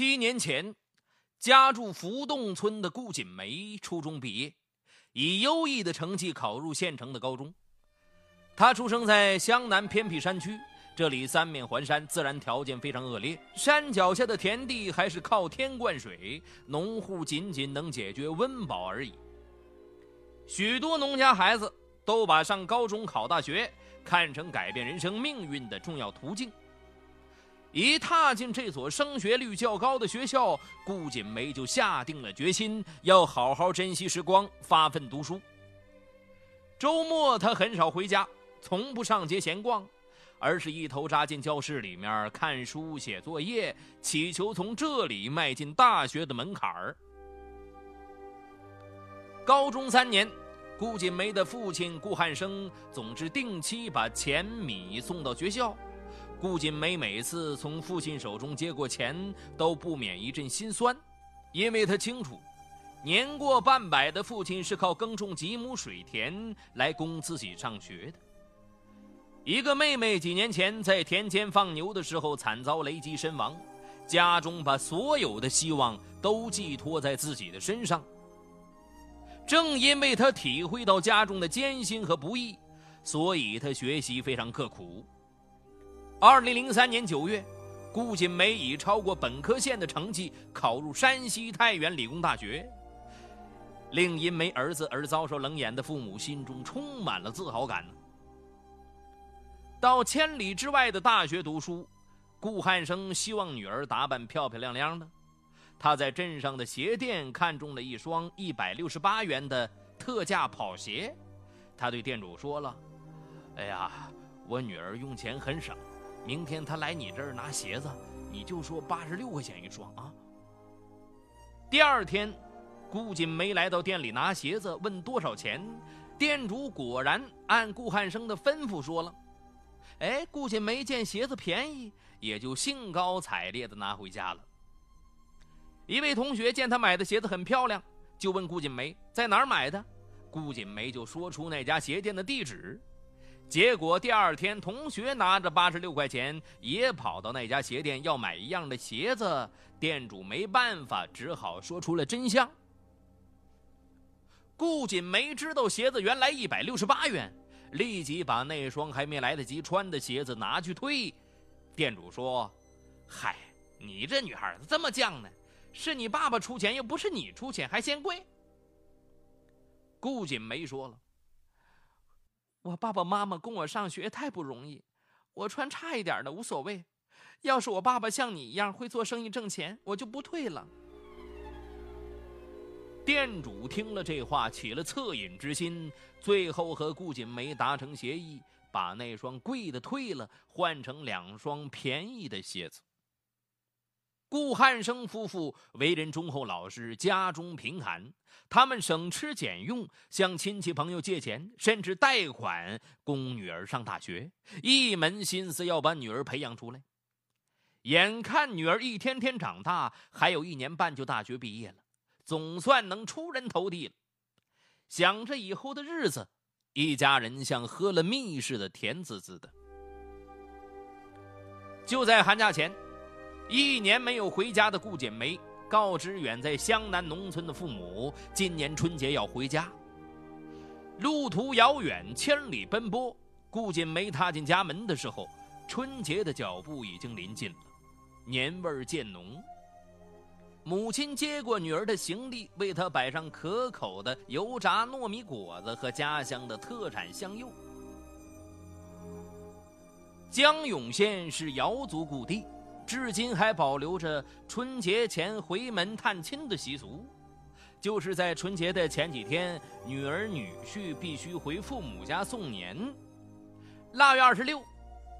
七年前，家住福洞村的顾锦梅初中毕业，以优异的成绩考入县城的高中。她出生在湘南偏僻山区，这里三面环山，自然条件非常恶劣。山脚下的田地还是靠天灌水，农户仅仅能解决温饱而已。许多农家孩子都把上高中、考大学看成改变人生命运的重要途径。一踏进这所升学率较高的学校，顾锦梅就下定了决心，要好好珍惜时光，发奋读书。周末她很少回家，从不上街闲逛，而是一头扎进教室里面看书、写作业，祈求从这里迈进大学的门槛儿。高中三年，顾锦梅的父亲顾汉生总是定期把钱米送到学校。顾锦梅每次从父亲手中接过钱，都不免一阵心酸，因为他清楚，年过半百的父亲是靠耕种几亩水田来供自己上学的。一个妹妹几年前在田间放牛的时候惨遭雷击身亡，家中把所有的希望都寄托在自己的身上。正因为他体会到家中的艰辛和不易，所以他学习非常刻苦。二零零三年九月，顾锦梅以超过本科线的成绩考入山西太原理工大学，令因没儿子而遭受冷眼的父母心中充满了自豪感。到千里之外的大学读书，顾汉生希望女儿打扮漂漂亮亮的。他在镇上的鞋店看中了一双一百六十八元的特价跑鞋，他对店主说了：“哎呀，我女儿用钱很省。”明天他来你这儿拿鞋子，你就说八十六块钱一双啊。第二天，顾锦梅来到店里拿鞋子，问多少钱，店主果然按顾汉生的吩咐说了。哎，顾锦梅见鞋子便宜，也就兴高采烈的拿回家了。一位同学见他买的鞋子很漂亮，就问顾锦梅在哪儿买的，顾锦梅就说出那家鞋店的地址。结果第二天，同学拿着八十六块钱也跑到那家鞋店要买一样的鞋子，店主没办法，只好说出了真相。顾锦梅知道鞋子原来一百六十八元，立即把那双还没来得及穿的鞋子拿去退。店主说：“嗨，你这女孩子这么犟呢？是你爸爸出钱，又不是你出钱，还嫌贵。”顾锦梅说了。我爸爸妈妈供我上学太不容易，我穿差一点的无所谓。要是我爸爸像你一样会做生意挣钱，我就不退了。店主听了这话，起了恻隐之心，最后和顾锦梅达成协议，把那双贵的退了，换成两双便宜的鞋子。顾汉生夫妇为人忠厚老实，家中贫寒，他们省吃俭用，向亲戚朋友借钱，甚至贷款供女儿上大学，一门心思要把女儿培养出来。眼看女儿一天天长大，还有一年半就大学毕业了，总算能出人头地了。想着以后的日子，一家人像喝了蜜似的，甜滋滋的。就在寒假前。一年没有回家的顾锦梅告知远在湘南农村的父母，今年春节要回家。路途遥远，千里奔波，顾锦梅踏进家门的时候，春节的脚步已经临近了，年味儿渐浓。母亲接过女儿的行李，为她摆上可口的油炸糯米果子和家乡的特产香柚。江永县是瑶族故地。至今还保留着春节前回门探亲的习俗，就是在春节的前几天，女儿女婿必须回父母家送年。腊月二十六，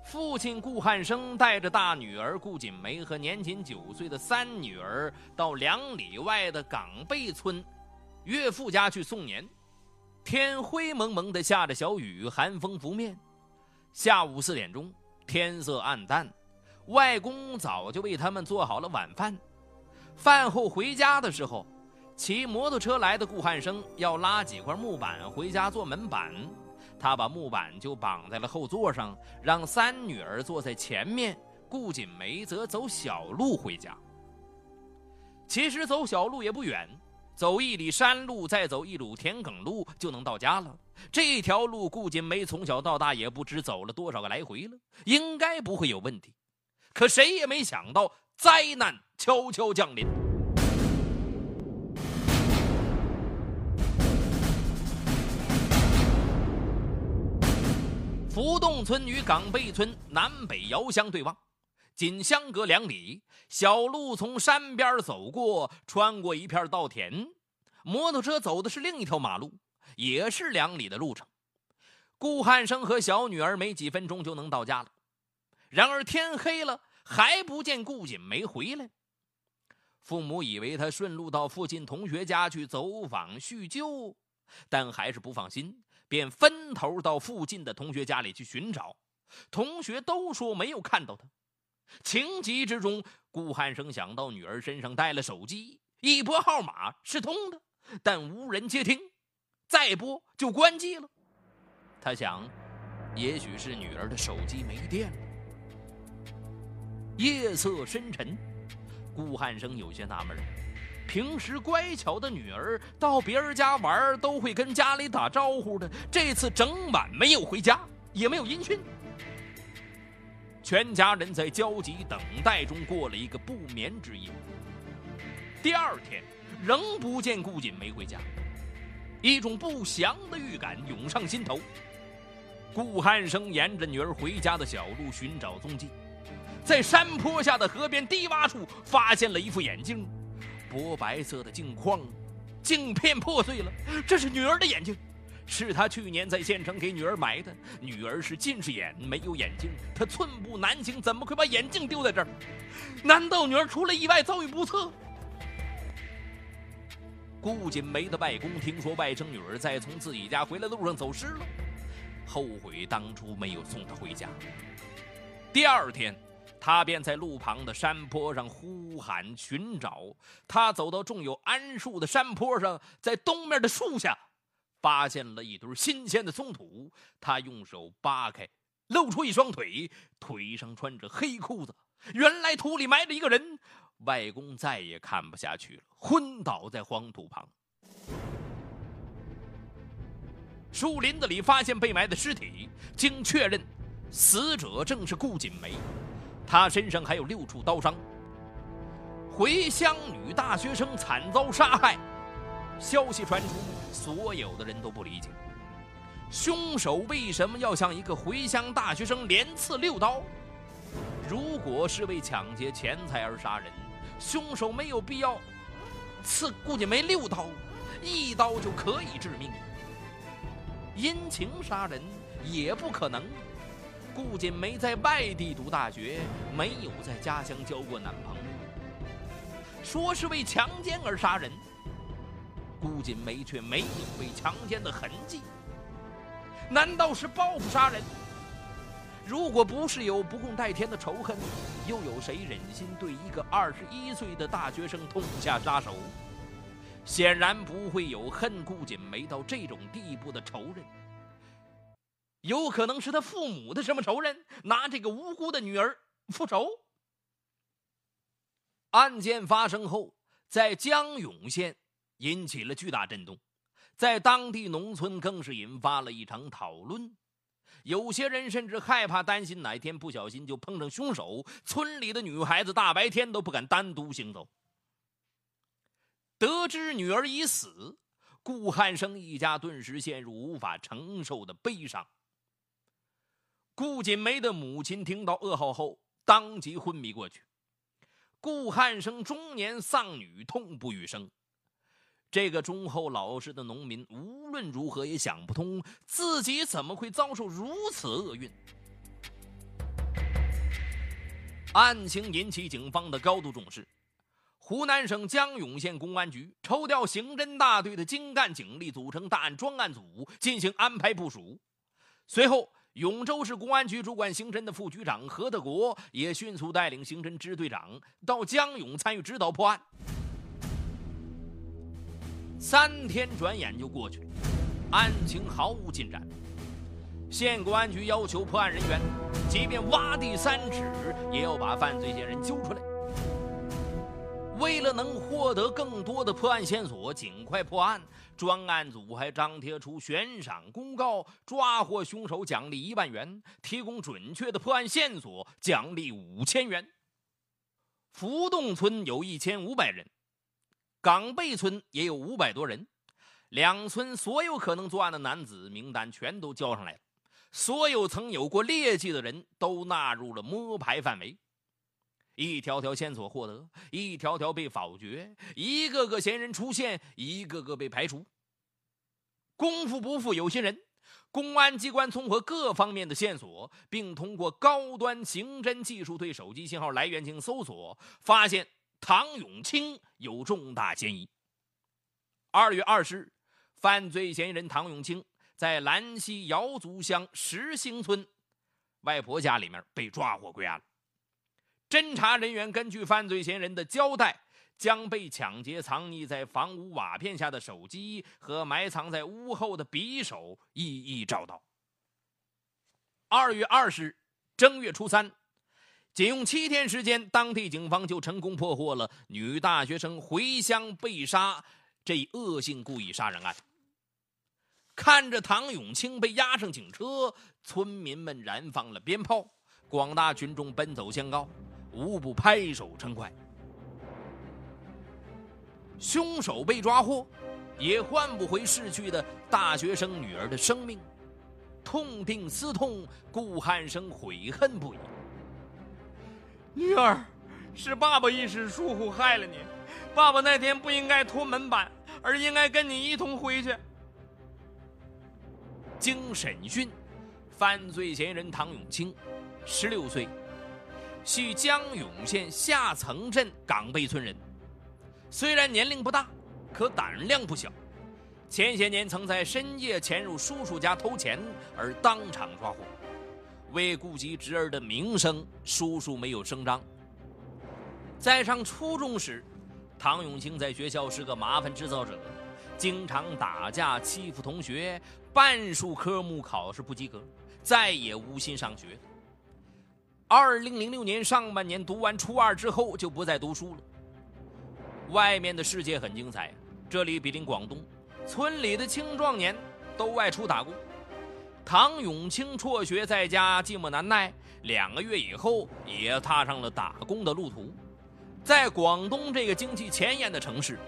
父亲顾汉生带着大女儿顾锦梅和年仅九岁的三女儿到两里外的岗背村岳父家去送年。天灰蒙蒙的下着小雨，寒风拂面。下午四点钟，天色暗淡。外公早就为他们做好了晚饭。饭后回家的时候，骑摩托车来的顾汉生要拉几块木板回家做门板，他把木板就绑在了后座上，让三女儿坐在前面，顾锦梅则走小路回家。其实走小路也不远，走一里山路，再走一里田埂路就能到家了。这条路顾锦梅从小到大也不知走了多少个来回了，应该不会有问题。可谁也没想到，灾难悄悄降临。浮洞村与岗背村南北遥相对望，仅相隔两里。小路从山边走过，穿过一片稻田。摩托车走的是另一条马路，也是两里的路程。顾汉生和小女儿没几分钟就能到家了。然而天黑了，还不见顾锦梅回来。父母以为他顺路到附近同学家去走访叙旧，但还是不放心。便分头到附近的同学家里去寻找，同学都说没有看到他。情急之中，顾汉生想到女儿身上带了手机，一拨号码是通的，但无人接听，再拨就关机了。他想，也许是女儿的手机没电了。夜色深沉，顾汉生有些纳闷。平时乖巧的女儿到别人家玩都会跟家里打招呼的，这次整晚没有回家，也没有音讯。全家人在焦急等待中过了一个不眠之夜。第二天仍不见顾锦梅回家，一种不祥的预感涌上心头。顾汉生沿着女儿回家的小路寻找踪迹，在山坡下的河边低洼处发现了一副眼镜。薄白色的镜框，镜片破碎了。这是女儿的眼睛，是他去年在县城给女儿买的。女儿是近视眼，没有眼镜，他寸步难行，怎么会把眼镜丢在这儿？难道女儿出了意外，遭遇不测？顾锦梅的外公听说外甥女儿在从自己家回来的路上走失了，后悔当初没有送她回家。第二天。他便在路旁的山坡上呼喊寻找。他走到种有桉树的山坡上，在东面的树下，发现了一堆新鲜的松土。他用手扒开，露出一双腿，腿上穿着黑裤子。原来土里埋着一个人。外公再也看不下去了，昏倒在黄土旁。树林子里发现被埋的尸体，经确认，死者正是顾锦梅。他身上还有六处刀伤。回乡女大学生惨遭杀害，消息传出，所有的人都不理解，凶手为什么要向一个回乡大学生连刺六刀？如果是为抢劫钱财而杀人，凶手没有必要刺顾锦梅六刀，一刀就可以致命。因情杀人也不可能。顾锦梅在外地读大学，没有在家乡交过男朋友。说是为强奸而杀人，顾锦梅却没有被强奸的痕迹。难道是报复杀人？如果不是有不共戴天的仇恨，又有谁忍心对一个二十一岁的大学生痛下杀手？显然不会有恨顾锦梅到这种地步的仇人。有可能是他父母的什么仇人，拿这个无辜的女儿复仇。案件发生后，在江永县引起了巨大震动，在当地农村更是引发了一场讨论。有些人甚至害怕，担心哪天不小心就碰上凶手。村里的女孩子大白天都不敢单独行走。得知女儿已死，顾汉生一家顿时陷入无法承受的悲伤。顾锦梅的母亲听到噩耗后，当即昏迷过去。顾汉生中年丧女，痛不欲生。这个忠厚老实的农民无论如何也想不通，自己怎么会遭受如此厄运。案情引起警方的高度重视，湖南省江永县公安局抽调刑侦大队的精干警力，组成大案专案组进行安排部署。随后。永州市公安局主管刑侦的副局长何德国也迅速带领刑侦支队长到江永参与指导破案。三天转眼就过去，案情毫无进展。县公安局要求破案人员，即便挖地三尺，也要把犯罪嫌疑人揪出来。为了能获得更多的破案线索，尽快破案，专案组还张贴出悬赏公告：抓获凶手奖励一万元，提供准确的破案线索奖励五千元。浮洞村有一千五百人，港背村也有五百多人，两村所有可能作案的男子名单全都交上来了，所有曾有过劣迹的人都纳入了摸排范围。一条条线索获得，一条条被否决，一个个嫌疑人出现，一个个被排除。功夫不负有心人，公安机关综合各方面的线索，并通过高端刑侦技术对手机信号来源进行搜索，发现唐永清有重大嫌疑。二月二十日，犯罪嫌疑人唐永清在兰溪瑶族乡石兴村外婆家里面被抓获归案了。侦查人员根据犯罪嫌疑人的交代，将被抢劫藏匿在房屋瓦片下的手机和埋藏在屋后的匕首一一找到。二月二十日，正月初三，仅用七天时间，当地警方就成功破获了女大学生回乡被杀这一恶性故意杀人案。看着唐永清被押上警车，村民们燃放了鞭炮，广大群众奔走相告。无不拍手称快。凶手被抓获，也换不回逝去的大学生女儿的生命，痛定思痛，顾汉生悔恨不已。女儿，是爸爸一时疏忽害了你，爸爸那天不应该拖门板，而应该跟你一同回去。经审讯，犯罪嫌疑人唐永清，十六岁。系江永县下层镇岗背村人，虽然年龄不大，可胆量不小。前些年曾在深夜潜入叔叔家偷钱，而当场抓获。为顾及侄儿的名声，叔叔没有声张。在上初中时，唐永清在学校是个麻烦制造者，经常打架欺负同学，半数科目考试不及格，再也无心上学。二零零六年上半年读完初二之后，就不再读书了。外面的世界很精彩，这里比邻广东，村里的青壮年都外出打工。唐永清辍学在家，寂寞难耐，两个月以后也踏上了打工的路途。在广东这个经济前沿的城市，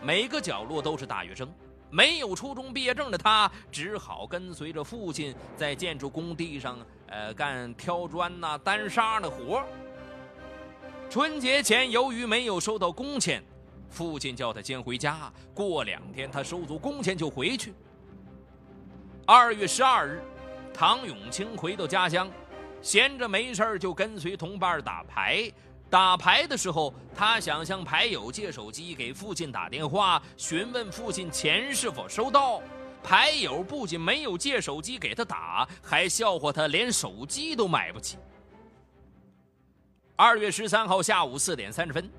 每个角落都是大学生。没有初中毕业证的他，只好跟随着父亲在建筑工地上。呃，干挑砖呐、单沙的活春节前，由于没有收到工钱，父亲叫他先回家，过两天他收足工钱就回去。二月十二日，唐永清回到家乡，闲着没事就跟随同伴打牌。打牌的时候，他想向牌友借手机给父亲打电话，询问父亲钱是否收到。牌友不仅没有借手机给他打，还笑话他连手机都买不起。二月十三号下午四点三十分，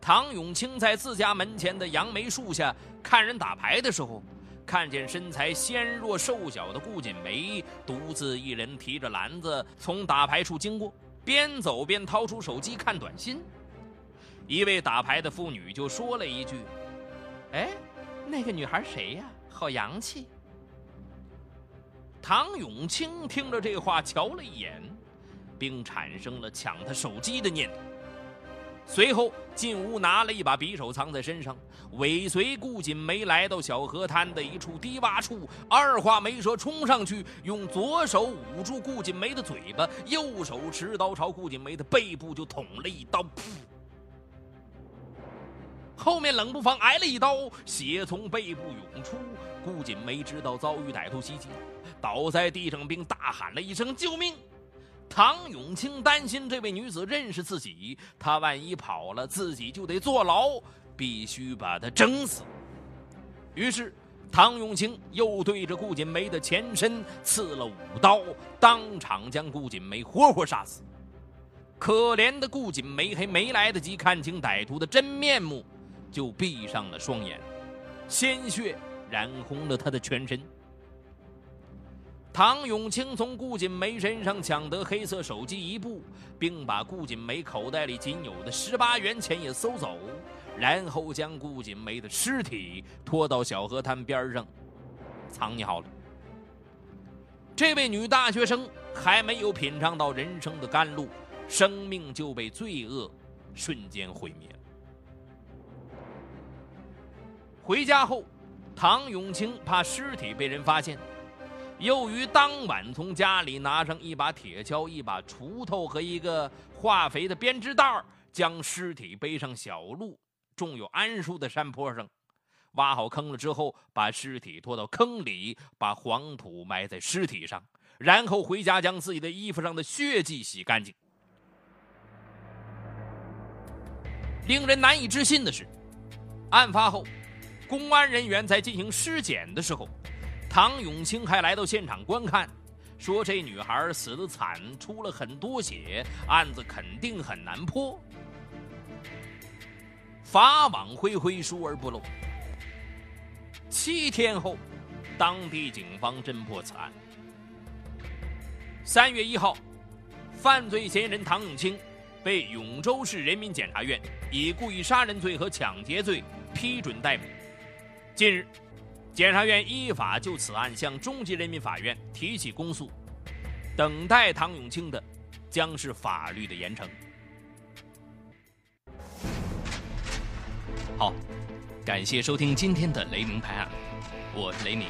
唐永清在自家门前的杨梅树下看人打牌的时候，看见身材纤弱瘦小的顾锦梅独自一人提着篮子从打牌处经过，边走边掏出手机看短信。一位打牌的妇女就说了一句：“哎，那个女孩谁呀？”好洋气！唐永清听着这话，瞧了一眼，并产生了抢他手机的念头。随后进屋拿了一把匕首藏在身上，尾随顾锦梅来到小河滩的一处低洼处，二话没说冲上去，用左手捂住顾锦梅的嘴巴，右手持刀朝顾锦梅的背部就捅了一刀，噗！后面冷不防挨了一刀，血从背部涌出。顾锦梅知道遭遇歹徒袭击，倒在地上，并大喊了一声“救命”。唐永清担心这位女子认识自己，他万一跑了，自己就得坐牢，必须把她整死。于是，唐永清又对着顾锦梅的前身刺了五刀，当场将顾锦梅活活杀死。可怜的顾锦梅还没来得及看清歹徒的真面目。就闭上了双眼，鲜血染红了他的全身。唐永清从顾锦梅身上抢得黑色手机一部，并把顾锦梅口袋里仅有的十八元钱也搜走，然后将顾锦梅的尸体拖到小河滩边上，藏匿好了。这位女大学生还没有品尝到人生的甘露，生命就被罪恶瞬间毁灭。回家后，唐永清怕尸体被人发现，又于当晚从家里拿上一把铁锹、一把锄头和一个化肥的编织袋，将尸体背上小路，种有桉树的山坡上。挖好坑了之后，把尸体拖到坑里，把黄土埋在尸体上，然后回家将自己的衣服上的血迹洗干净。令人难以置信的是，案发后，公安人员在进行尸检的时候，唐永清还来到现场观看，说这女孩死得惨，出了很多血，案子肯定很难破。法网恢恢，疏而不漏。七天后，当地警方侦破此案。三月一号，犯罪嫌疑人唐永清被永州市人民检察院以故意杀人罪和抢劫罪批准逮捕。近日，检察院依法就此案向中级人民法院提起公诉，等待唐永清的将是法律的严惩。好。感谢收听今天的雷鸣拍案，我是雷鸣。